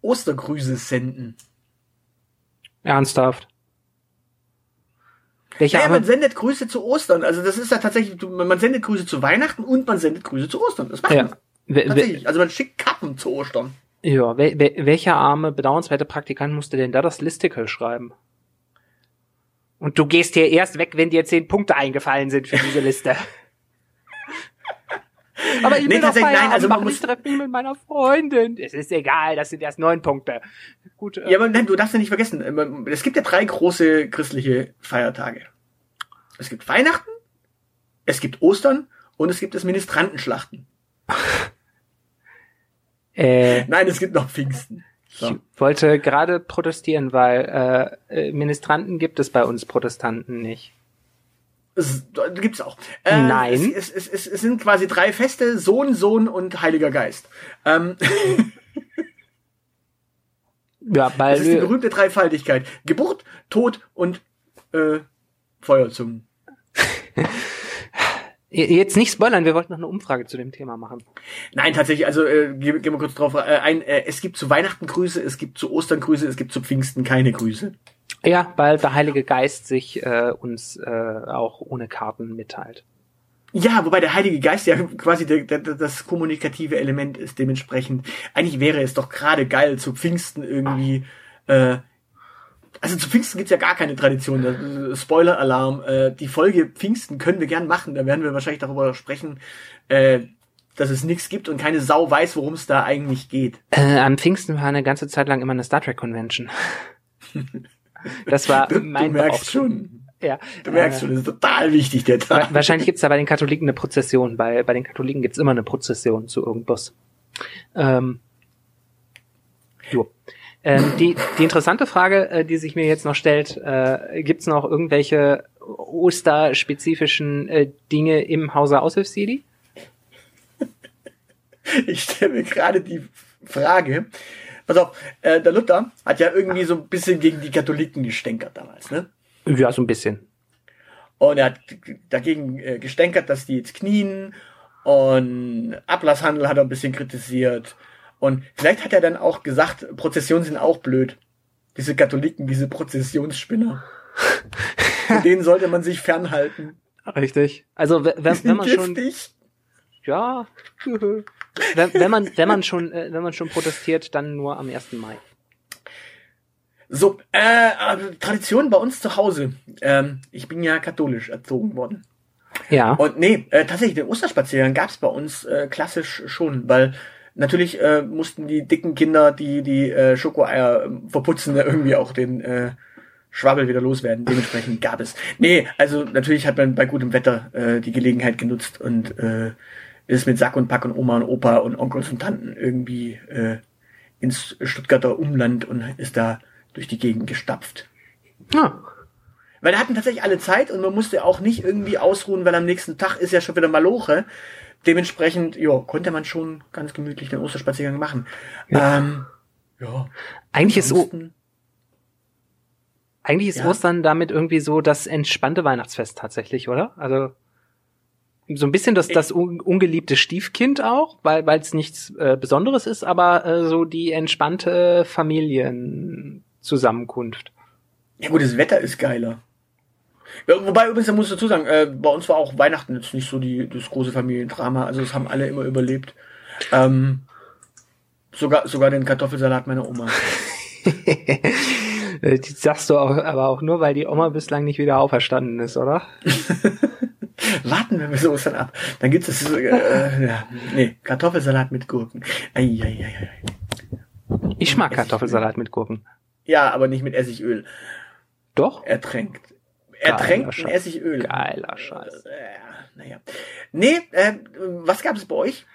Ostergrüße senden. Ernsthaft. Welche Ja, man sendet Grüße zu Ostern. Also das ist ja tatsächlich, man sendet Grüße zu Weihnachten und man sendet Grüße zu Ostern. Das macht Ja. man. We- Tatsächlich. Also man schickt Kappen zu Ostern. Ja, wel, wel, welcher arme, bedauernswerte Praktikant musste denn da das Listicle schreiben? Und du gehst hier erst weg, wenn dir zehn Punkte eingefallen sind für diese Liste. <laughs> Aber ich Nee, will doch nein, also man muss- ich treffe mich mit meiner Freundin. Es ist egal, das sind erst neun Punkte. Gut, äh, Ja, aber nein, du darfst ja nicht vergessen, ähm, es gibt ja drei große christliche Feiertage. Es gibt Weihnachten, es gibt Ostern und es gibt das Ministrantenschlachten. <laughs> äh, Nein, es gibt noch Pfingsten. So. ich wollte gerade protestieren, weil äh, äh, Ministranten gibt es bei uns Protestanten nicht. Es gibt's auch. Äh, Nein. Es, es, es, es sind quasi drei Feste, Sohn, Sohn und Heiliger Geist. Ähm, <laughs> Ja, weil das ist die äh, berühmte Dreifaltigkeit. Geburt, Tod und äh, Feuerzungen. <laughs> jetzt nicht spoilern, wir wollten noch eine Umfrage zu dem Thema machen. Nein, tatsächlich, also äh, gehen gehen wir kurz drauf äh, ein. Äh, es gibt zu Weihnachten Grüße, es gibt zu Ostern Grüße, es gibt zu Pfingsten keine Grüße. Ja, weil der Heilige Geist sich äh, uns äh, auch ohne Karten mitteilt. Ja, wobei der Heilige Geist ja quasi der, der, das kommunikative Element ist. Dementsprechend, eigentlich wäre es doch gerade geil, zu Pfingsten irgendwie. Äh, also zu Pfingsten gibt's ja gar keine Tradition. Äh, Spoiler-Alarm. Äh, die Folge Pfingsten können wir gern machen. Da werden wir wahrscheinlich darüber sprechen, äh, dass es nichts gibt und keine Sau weiß, worum es da eigentlich geht. Äh, am Pfingsten war eine ganze Zeit lang immer eine Star Trek Convention. <laughs> Das war Du, mein du merkst schon. Ja. Du merkst Äh, schon, das ist total wichtig, der Tag. Wahrscheinlich gibt's da bei den Katholiken eine Prozession. Bei, bei den Katholiken gibt's immer eine Prozession zu irgendwas. Ähm, jo. Ähm, die, die interessante Frage, äh, die sich mir jetzt noch stellt, äh, gibt's noch irgendwelche osterspezifischen äh, Dinge im Hause Aushilfsjedi? Ich stelle mir gerade die Frage. Pass auf, äh, der Luther hat ja irgendwie so ein bisschen gegen die Katholiken gestänkert damals, ne? Ja, so ein bisschen. Und er hat dagegen äh, gestänkert, dass die jetzt knien und Ablasshandel hat er ein bisschen kritisiert. Und vielleicht hat er dann auch gesagt, Prozessionen sind auch blöd. Diese Katholiken, diese Prozessionsspinner. Von denen sollte man sich fernhalten. <laughs> Richtig. Also wenn, wenn, man schon ja, <laughs> wenn, wenn man wenn man schon äh, wenn man schon protestiert, dann nur am 1. Mai. So, äh, äh, Tradition bei uns zu Hause. Ähm, ich bin ja katholisch erzogen worden. Ja. Und nee, äh, tatsächlich, den Osterspaziergang gab's bei uns äh, klassisch schon, weil natürlich äh, mussten die dicken Kinder, die die äh, Schokoeier äh, verputzen, ja irgendwie auch den äh, Schwabbel wieder loswerden. Dementsprechend gab es. Nee, also natürlich hat man bei gutem Wetter äh, die Gelegenheit genutzt und äh, ist mit Sack und Pack und Oma und Opa und Onkels und Tanten irgendwie äh, ins Stuttgarter Umland und ist da durch die Gegend gestapft. ja. Weil da hatten tatsächlich alle Zeit und man musste auch nicht irgendwie ausruhen, weil am nächsten Tag ist ja schon wieder Maloche. Dementsprechend, ja, konnte man schon ganz gemütlich den Osterspaziergang machen. Ja. Ähm, ja. Eigentlich ist, o eigentlich ist Ja. Ostern damit irgendwie so das entspannte Weihnachtsfest tatsächlich, oder? Also so ein bisschen das, das un ungeliebte Stiefkind auch, weil weil es nichts äh, Besonderes ist, aber äh, so die entspannte Familienzusammenkunft. Ja gut, das Wetter ist geiler. Ja, wobei übrigens, da muss ich dazu sagen, äh, bei uns war auch Weihnachten jetzt nicht so die, das große Familiendrama. Also das haben alle immer überlebt. Ähm, sogar, sogar den Kartoffelsalat meiner Oma. <laughs> Äh, Die sagst du auch, aber auch nur, weil die Oma bislang nicht wieder auferstanden ist, oder? <laughs> Warten wir bis Ostern ab. Dann gibt's es, äh, ja, nee, Kartoffelsalat mit Gurken. Eieiei. Ich mag Kartoffelsalat mit Gurken. Ja, aber nicht mit Essigöl. Doch? Ertränkt. Ertränkt in. Essigöl. Geiler Scheiß. Äh, naja. Nee, äh, was gab es bei euch?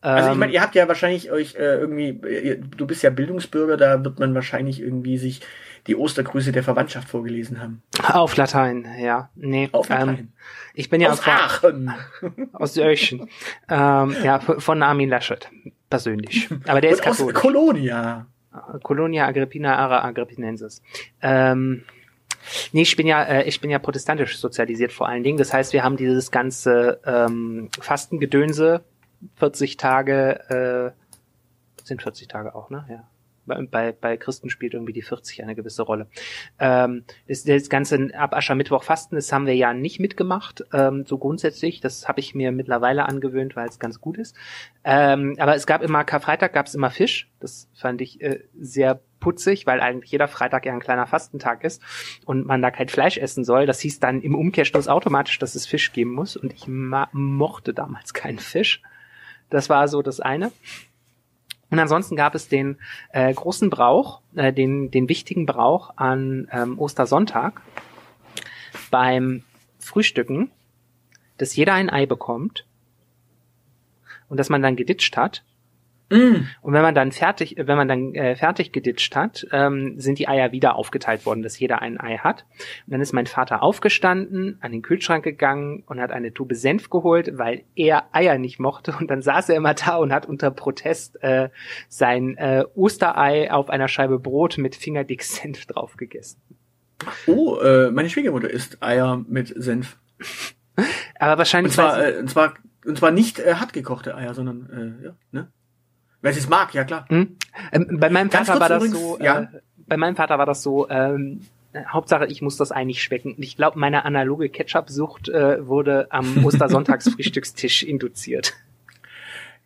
Also ich Ähm, meine, ihr habt ja wahrscheinlich euch äh, irgendwie, ihr, du bist ja Bildungsbürger, da wird man wahrscheinlich irgendwie sich die Ostergrüße der Verwandtschaft vorgelesen haben. auf Latein, ja. Nee, Auf ähm, Latein. ich bin ja Aus vor- Aachen. <laughs> aus Öchen. ähm, ja, von Armin Laschet. Persönlich. Aber der ist Und aus katholisch. Kolonia. Colonia Agrippina Ara Agrippinensis. Ähm, nee, ich bin ja, äh, ich bin ja protestantisch sozialisiert vor allen Dingen. Das heißt, wir haben dieses ganze ähm, Fastengedönse, 40 Tage, äh, sind 40 Tage auch, ne? Ja. Bei, bei, Christen spielt irgendwie die 40 eine gewisse Rolle. Ähm, das, das ganze ab Aschermittwoch Fasten, das haben wir ja nicht mitgemacht, ähm, so grundsätzlich. Das habe ich mir mittlerweile angewöhnt, weil es ganz gut ist. Ähm, aber es gab immer, Karfreitag gab es immer Fisch. Das fand ich äh, sehr putzig, weil eigentlich jeder Freitag ja ein kleiner Fastentag ist und man da kein Fleisch essen soll. Das hieß dann im Umkehrschluss automatisch, dass es Fisch geben muss. Und ich mochte damals keinen Fisch. Das war so das eine. Und ansonsten gab es den äh, großen Brauch, äh, den, den wichtigen Brauch an ähm, Ostersonntag beim Frühstücken, dass jeder ein Ei bekommt und dass man dann geditscht hat. Mm. Und wenn man dann fertig, wenn man dann äh, fertig geditscht hat, ähm, sind die Eier wieder aufgeteilt worden, dass jeder ein Ei hat. Und dann ist mein Vater aufgestanden, an den Kühlschrank gegangen und hat eine Tube Senf geholt, weil er Eier nicht mochte. Und dann saß er immer da und hat unter Protest äh, sein äh, Osterei auf einer Scheibe Brot mit fingerdick Senf drauf gegessen. Oh, äh, meine Schwiegermutter isst Eier mit Senf. Aber Und wahrscheinlich zwar, weil sie- äh, und zwar, und zwar nicht äh, hart gekochte Eier, sondern äh, ja, ne? Weil sie es mag, ja klar. Hm? Ähm, bei meinem Ganz Vater war das kurz so, übrigens, ja. äh, bei meinem Vater war das so, ähm, äh, Hauptsache ich muss das Ei nicht schmecken. Ich glaube, meine analoge Ketchup-Sucht äh, wurde am <laughs> Ostersonntagsfrühstückstisch induziert.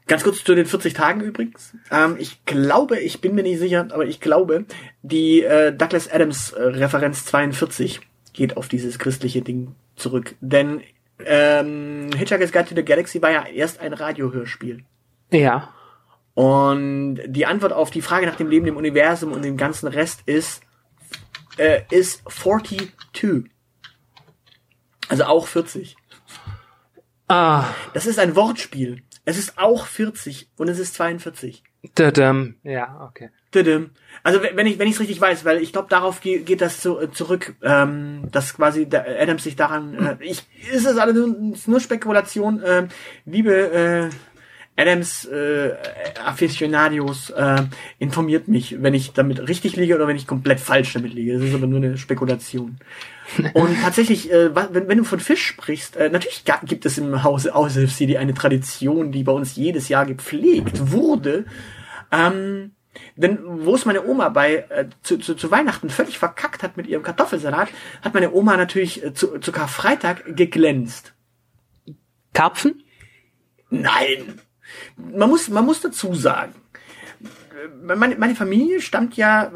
Ganz kurz zu den 40 Tagen übrigens. Ähm, ich glaube, ich bin mir nicht sicher, aber ich glaube, die äh, Douglas Adams äh, Referenz 42 geht auf dieses christliche Ding zurück. Denn ähm, Hitchhiker's Guide to the Galaxy war ja erst ein Radiohörspiel. Ja. Und die Antwort auf die Frage nach dem Leben, dem Universum und dem ganzen Rest ist, äh, ist 42. Also auch 40. Ah, Das ist ein Wortspiel. Es ist auch 40 und es ist 42. dadam. Ja, okay. Tudum. Also wenn ich wenn ich es richtig weiß, weil ich glaube darauf ge geht das zu, zurück, ähm, dass quasi Adams sich daran. Äh, ich ist es alles nur Spekulation. ähm, liebe äh, Adams äh, Aficionados, äh, informiert mich, wenn ich damit richtig liege oder wenn ich komplett falsch damit liege. Das ist aber nur eine Spekulation. <laughs> Und tatsächlich, äh, wenn, wenn du von Fisch sprichst, äh, natürlich gibt es im Hause Aushilfs-CD eine Tradition, die bei uns jedes Jahr gepflegt wurde. Ähm, denn wo es meine Oma bei äh, zu, zu, zu Weihnachten völlig verkackt hat mit ihrem Kartoffelsalat, hat meine Oma natürlich äh, zu, zu Karfreitag geglänzt. Karpfen? Nein. Man muss, man muss dazu sagen, meine, meine Familie stammt ja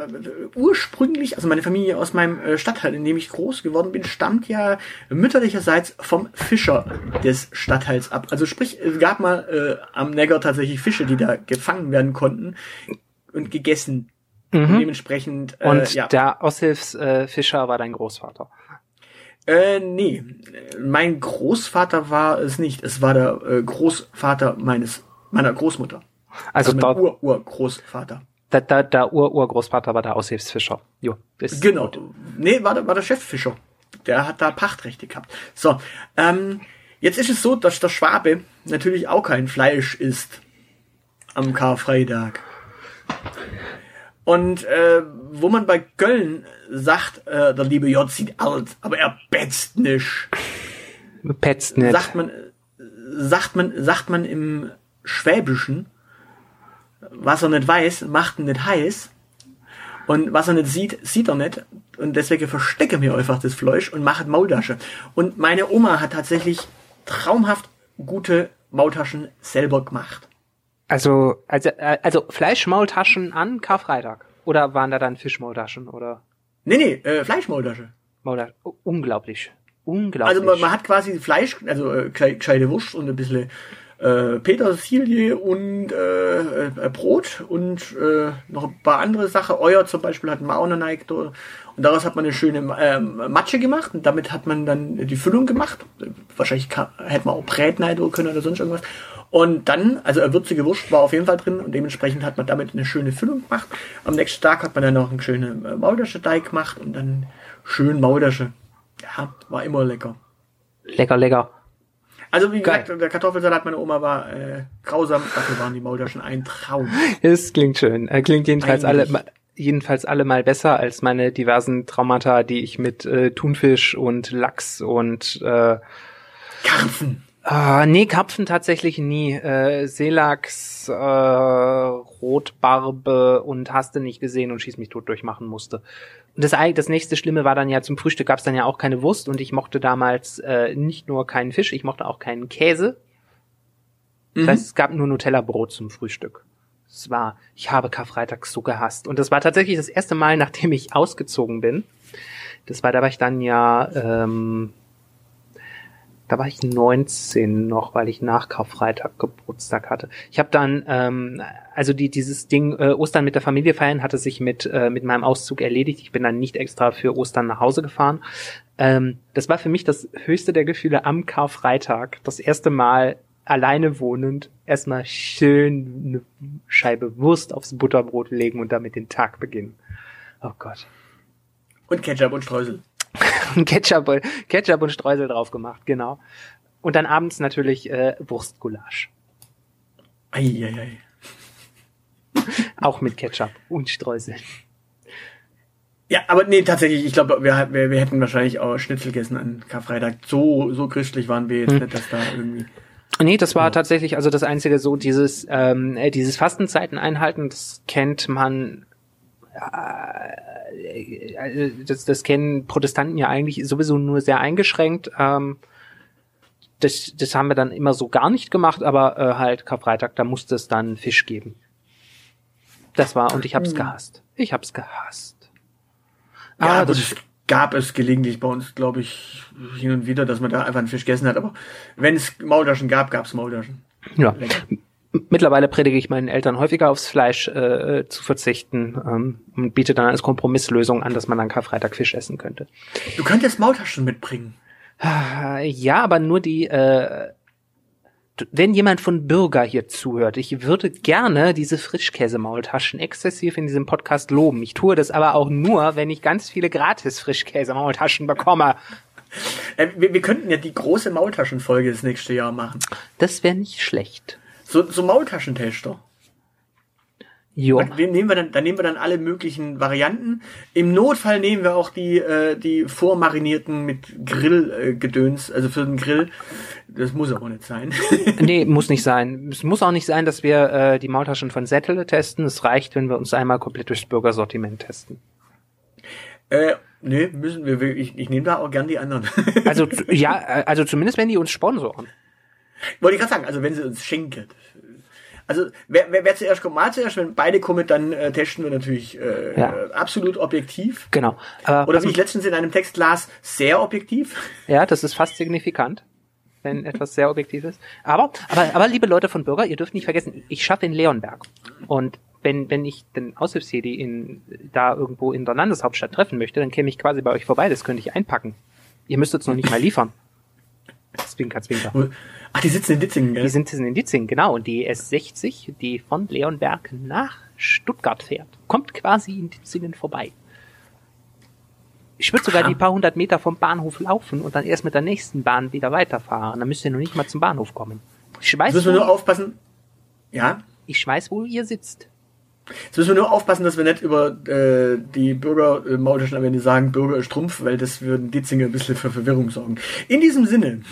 ursprünglich, also meine Familie aus meinem äh, Stadtteil, in dem ich groß geworden bin, stammt ja mütterlicherseits vom Fischer des Stadtteils ab. Also sprich, es gab mal äh, am Neckar tatsächlich Fische, die da gefangen werden konnten und gegessen. Und dementsprechend, äh, Und ja. der Aushilfsfischer äh, war dein Großvater. Äh, nee. Mein Großvater war es nicht. Es war der äh, Großvater meines, meiner Großmutter. Also mein dort, Ur-Ur-Großvater. da, da, der Ur-Urgroßvater war der Aushilfsfischer. Jo, ist Genau. gut. Nee, war der, war der Cheffischer. Der hat da Pachtrechte gehabt. So, ähm, jetzt ist es so, dass der Schwabe natürlich auch kein Fleisch isst am Karfreitag. Und äh, wo man bei Köln sagt, äh, der liebe J sieht alt, aber er betzt nicht. Petzt nicht. sagt man, sagt man, sagt man im Schwäbischen, was er nicht weiß, macht ihn nicht heiß. Und was er nicht sieht, sieht er nicht. Und deswegen verstecke mir einfach das Fleisch und mache Maultasche. Und meine Oma hat tatsächlich traumhaft gute Maultaschen selber gemacht. Also, also, also Fleischmaultaschen an Karfreitag. Oder waren da dann Fischmaultaschen oder Nee, nee, äh, Fleischmaultasche. Maultaschen? Oh, unglaublich. Unglaublich. Also man, man hat quasi Fleisch, also äh, gescheite Wurst und ein bisschen äh, Petersilie und äh, äh, Brot und äh, noch ein paar andere Sachen. Euer zum Beispiel noch neigt. Und daraus hat man eine schöne ähm, Matsche gemacht und damit hat man dann die Füllung gemacht. Wahrscheinlich kann, hätte man auch Brätneid können oder sonst irgendwas. Und dann, also eine würzige Wurst war auf jeden Fall drin und dementsprechend hat man damit eine schöne Füllung gemacht. Am nächsten Tag hat man dann noch einen schönen äh, Maultasche-Teig gemacht und dann schön Maultasche. Ja, war immer lecker. lecker, lecker. Also wie Geil. gesagt, der Kartoffelsalat meiner Oma war äh, grausam, dafür waren die Maultaschen ein Traum. Es klingt schön. Äh, klingt jedenfalls alle, Eigentlich. jedenfalls alle mal besser als meine diversen Traumata, die ich mit äh, Thunfisch und Lachs und äh, Karpfen. Ah, nee, Karpfen tatsächlich nie. Äh, Seelachs, äh, Rotbarbe und hast du nicht gesehen und schieß mich tot durchmachen musste. Und das, das nächste Schlimme war dann ja, zum Frühstück gab's dann ja auch keine Wurst und ich mochte damals äh, nicht nur keinen Fisch, ich mochte auch keinen Käse. Das heißt, es gab nur Nutella-Brot zum Frühstück. Es war, ich habe Karfreitag so gehasst. Und das war tatsächlich das erste Mal, <laughs> nachdem ich ausgezogen bin. Das war, da war ich dann ja ähm, Da war ich 19 noch, weil ich nach Karfreitag Geburtstag hatte. Ich habe dann, ähm, also die, dieses Ding äh, Ostern mit der Familie feiern hatte sich mit, äh, mit meinem Auszug erledigt. Ich bin dann nicht extra für Ostern nach Hause gefahren. Ähm, das war für mich das höchste der Gefühle am Karfreitag. Das erste Mal alleine wohnend erstmal schön eine Scheibe Wurst aufs Butterbrot legen und damit den Tag beginnen. Oh Gott. Und Ketchup und Streusel. <laughs> Ketchup, Ketchup und Streusel drauf gemacht, genau. Und dann abends natürlich äh, Wurstgulasch. Eieiei. Auch mit Ketchup und Streusel. Ja, aber nee, tatsächlich, ich glaube, wir, wir, wir hätten wahrscheinlich auch Schnitzel gegessen an Karfreitag. So, so christlich waren wir jetzt Hm. nicht, dass da irgendwie. Nee, das war tatsächlich also das einzige so dieses ähm, äh, dieses Fastenzeiten einhalten, das kennt man äh, äh, das, das kennen Protestanten ja eigentlich sowieso nur sehr eingeschränkt. Ähm, das, das haben wir dann immer so gar nicht gemacht, aber äh, halt Karfreitag, da musste es dann Fisch geben. Das war und ich hab's gehasst. Ich hab's gehasst. Ja, Ah, das- gab es gelegentlich bei uns, glaube ich, hin und wieder, dass man da einfach einen Fisch gegessen hat. Aber wenn es Maultaschen gab, gab es Maultaschen. Ja. Lecker. Mittlerweile predige ich meinen Eltern häufiger aufs Fleisch äh, zu verzichten ähm, und biete dann als Kompromisslösung an, dass man an Karfreitag Fisch essen könnte. Du könntest Maultaschen mitbringen. Ah, Ja, aber nur die, äh, wenn jemand von Bürger hier zuhört, ich würde gerne diese Frischkäsemaultaschen exzessiv in diesem Podcast loben. Ich tue das aber auch nur, wenn ich ganz viele gratis Frischkäsemaultaschen bekomme. Äh, wir, wir könnten ja die große Maultaschenfolge das nächste Jahr machen. Das wäre nicht schlecht. So, so Maultaschentester. Jo. Dann nehmen wir dann, dann nehmen wir dann alle möglichen Varianten. Im Notfall nehmen wir auch die, äh, die vormarinierten mit Grillgedöns, äh, also für den Grill. Das muss aber nicht sein. <laughs> Nee, muss nicht sein. Es muss auch nicht sein, dass wir äh, die Maultaschen von Sättele testen. Es reicht, wenn wir uns einmal komplett durchs Bürgersortiment testen. äh, nee, müssen wir, ich, ich nehme da auch gern die anderen. Also <laughs> ja, äh, also zumindest wenn die uns sponsoren. Wollte ich gerade sagen, also wenn sie uns schenken. Also wer, wer, wer zuerst kommt, mal zuerst, wenn beide kommen, dann äh, testen wir natürlich äh, Ja. absolut objektiv. Genau. Aber Oder wie ich letztens in einem Text las, sehr objektiv. Ja, das ist fast signifikant, wenn etwas sehr objektiv ist. Aber, aber, aber liebe Leute von Bürger, ihr dürft nicht vergessen, ich schaffe in Leonberg. Und wenn, wenn ich den Aushilfsjedi in, da irgendwo in der Landeshauptstadt treffen möchte, dann käme ich quasi bei euch vorbei, das könnte ich einpacken. Ihr müsstet es noch nicht mal liefern. Zwinker, zwinker. Ach, die sitzen in Ditzingen, gell? Die sind in Ditzing, genau. Und die S60, die von Leonberg nach Stuttgart fährt, kommt quasi in Ditzingen vorbei. Ich würde sogar die paar hundert Meter vom Bahnhof laufen und dann erst mit der nächsten Bahn wieder weiterfahren. Dann müsst ihr noch nicht mal zum Bahnhof kommen. Ich weiß, müssen wir nur aufpassen. Ja, ich weiß, wo ihr sitzt. Jetzt müssen wir nur aufpassen, dass wir nicht über äh, die Bürger äh, Maultaschen am Ende sagen, Bürger ist Strumpf, weil das würden Ditzinger ein bisschen für Verwirrung sorgen. In diesem Sinne,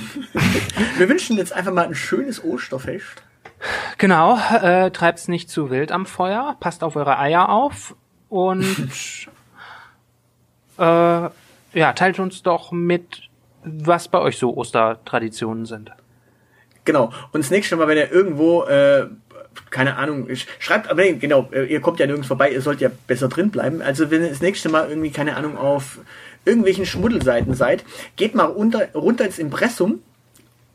<laughs> wir wünschen jetzt einfach mal ein schönes Osterfest. Genau, äh, treibt's nicht zu wild am Feuer, passt auf eure Eier auf und <laughs> äh, ja, teilt uns doch mit, was bei euch so Ostertraditionen sind. Genau. Und das nächste Mal, wenn ihr irgendwo, äh, keine Ahnung, sch- schreibt, aber genau, äh, ihr kommt ja nirgends vorbei, ihr sollt ja besser drin bleiben. Also wenn ihr das nächste Mal irgendwie, keine Ahnung, auf irgendwelchen Schmuddelseiten seid, geht mal unter, runter ins Impressum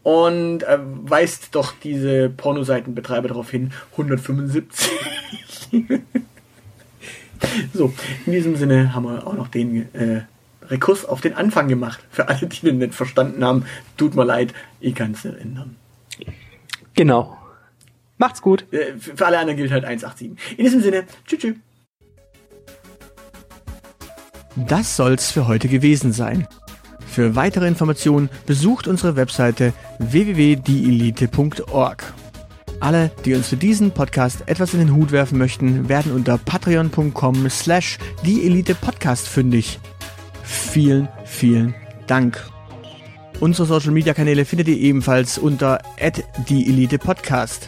und äh, weist doch diese Pornoseitenbetreiber darauf hin, 175. <laughs> so, in diesem Sinne haben wir auch noch den äh, Rekurs auf den Anfang gemacht. Für alle, die den nicht verstanden haben, tut mir leid, ich kann es nicht ändern. Genau. Macht's gut. Äh, Für alle anderen gilt halt 187. In diesem Sinne, tschüss. tschüss. Das soll's für heute gewesen sein. Für weitere Informationen besucht unsere Webseite www.dielite.org. Alle, die uns für diesen Podcast etwas in den Hut werfen möchten, werden unter patreon.com slash dieelitepodcast fündig. Vielen, vielen Dank. Unsere Social Media Kanäle findet ihr ebenfalls unter @dieelitepodcast.